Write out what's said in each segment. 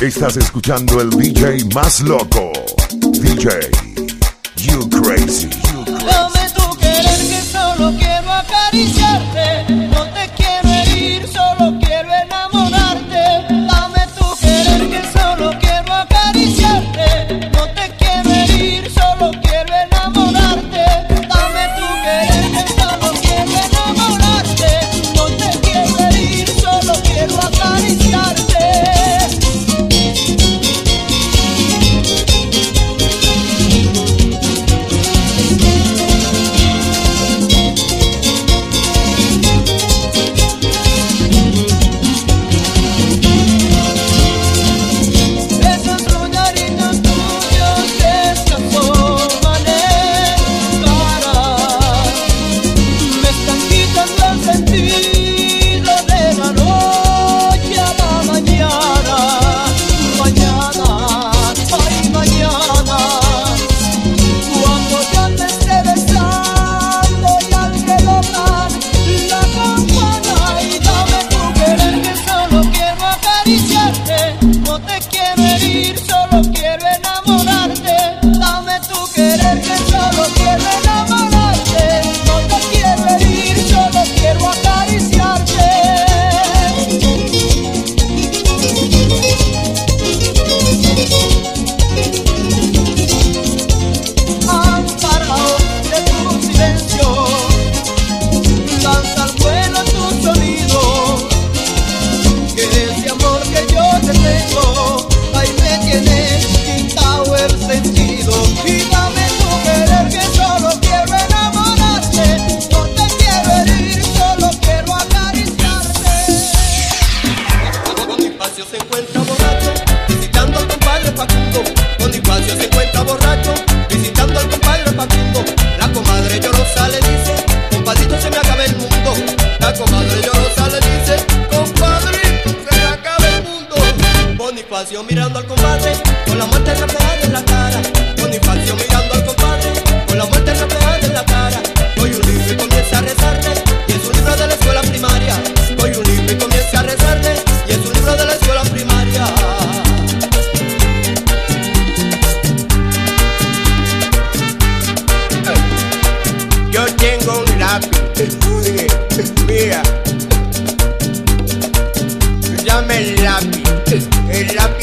Estás escuchando el DJ más loco. DJ, you crazy. You crazy.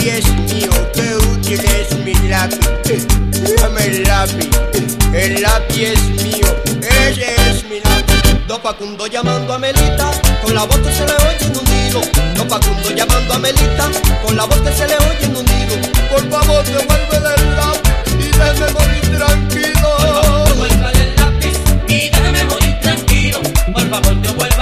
pies y otro tienes mi lápiz. Dame el lápiz, el lápiz es mío, ese es mi lápiz. Don Facundo llamando a Melita, con la voz que se le oye en un nido. Don Facundo llamando a Melita, con la voz que se le oye en un nido. Por favor, devuelve el lápiz y déjame morir tranquilo. Por el lápiz y déjame morir tranquilo. Por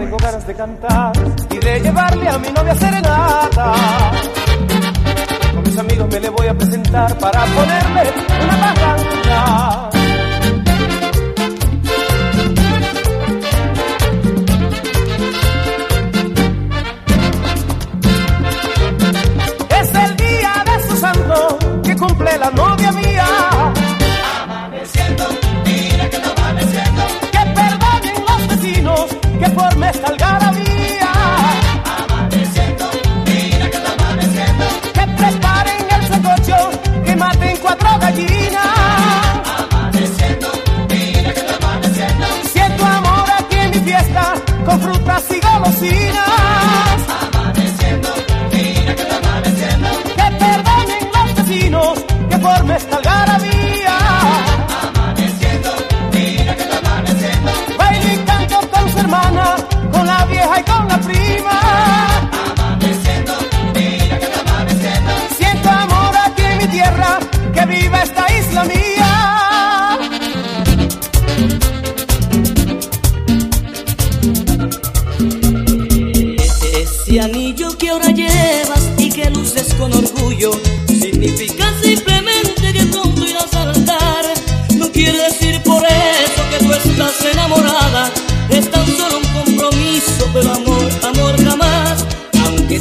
tengo ganas de cantar y de llevarle a mi novia serenata. Con mis amigos me le voy a presentar para ponerle una palanca.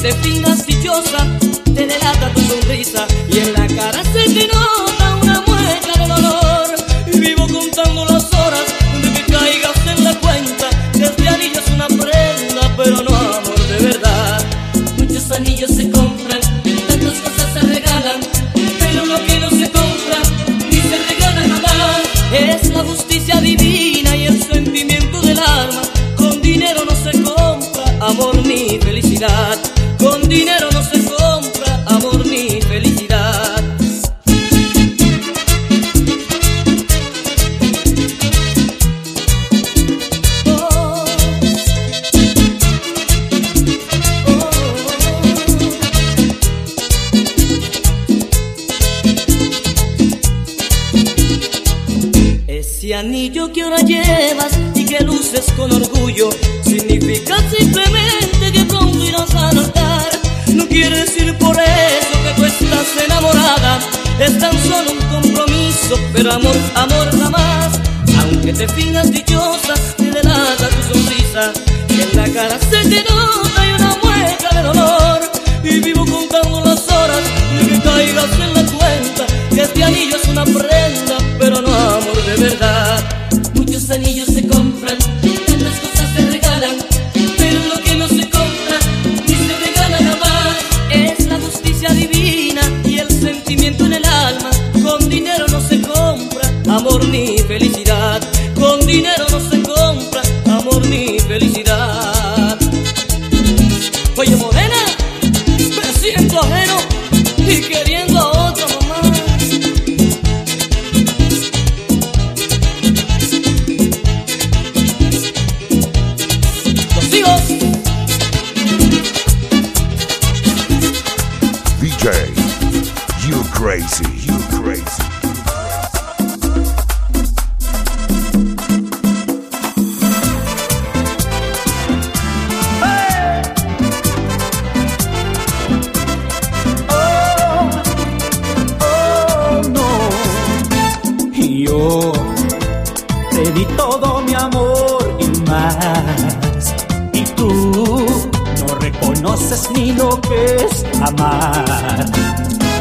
Te fingas dichosa, te delata tu sonrisa anillo que ahora llevas y que luces con orgullo significa simplemente que pronto irás a notar. No quiere decir por eso que tú estás enamorada, es tan solo un compromiso, pero amor, amor jamás. Aunque te fingas dichosa, te delata tu sonrisa y en la cara se te nota y una mueca de dolor. Y vivo contando las horas de que caigas en la cuenta que este anillo es una prenda, pero no de verdad.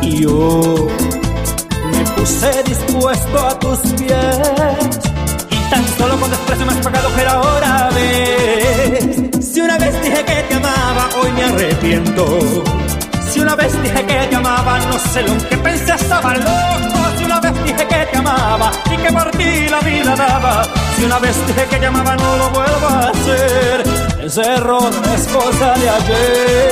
Y yo me puse dispuesto a tus pies. Y tan solo con desprecio me has pagado, pero ahora ves. Si una vez dije que te amaba, hoy me arrepiento. Si una vez dije que te amaba, no sé lo que pensé, estaba loco. Si una vez dije que te amaba y que por ti la vida daba. Si una vez dije que te amaba, no lo vuelvo a hacer. Ese error es cosa de ayer.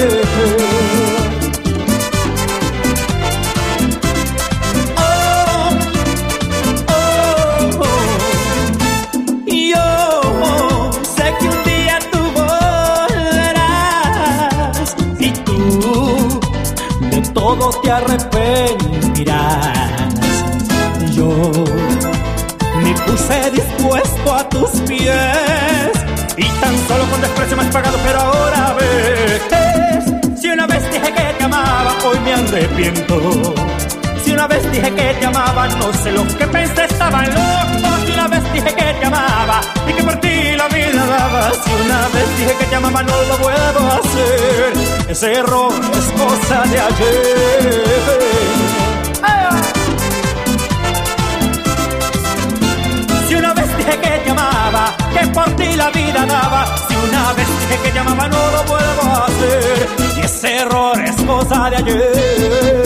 Todo te arrepentirás. Yo me puse dispuesto a tus pies y tan solo con desprecio me has pagado, pero ahora ves. Si una vez dije que te amaba, hoy me arrepiento. Si una vez dije que te amaba, no sé lo que pensé, estaba loco. Una vez dije que te amaba y que por ti la vida daba. Si una vez dije que te amaba, no lo vuelvo a hacer. Ese error es cosa de ayer. Si una vez dije que te amaba, que por ti la vida daba. Si una vez dije que te amaba, no lo vuelvo a hacer. Y ese error es cosa de ayer.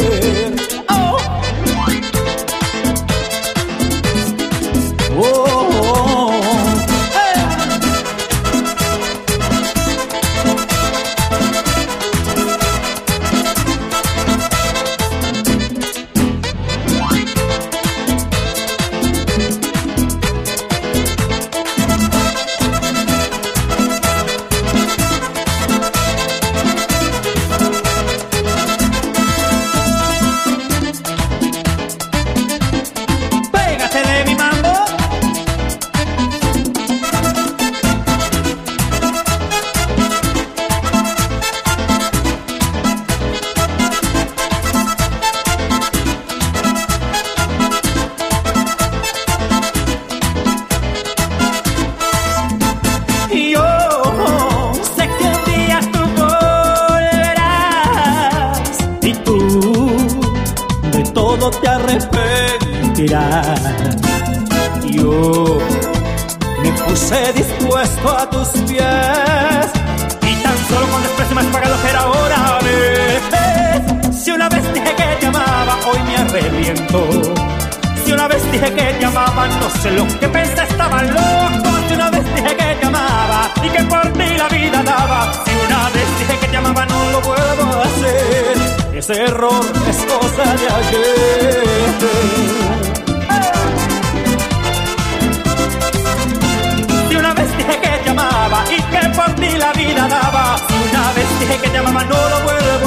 Arrepentirás. Yo me puse dispuesto a tus pies y tan solo con desprecio me has pagado que era hora. ¿Ves? Si una vez dije que te amaba, hoy me arrepiento. Si una vez dije que te amaba, no sé lo que pensé, estaba loco. Si una vez dije que te amaba y que por ti la vida daba. Si una vez dije que te amaba, no lo vuelvo a hacer. Ese error es cosa de ayer. Si una vez dije que te amaba y que por ti la vida daba. Si una vez dije que te amaba, no lo vuelvo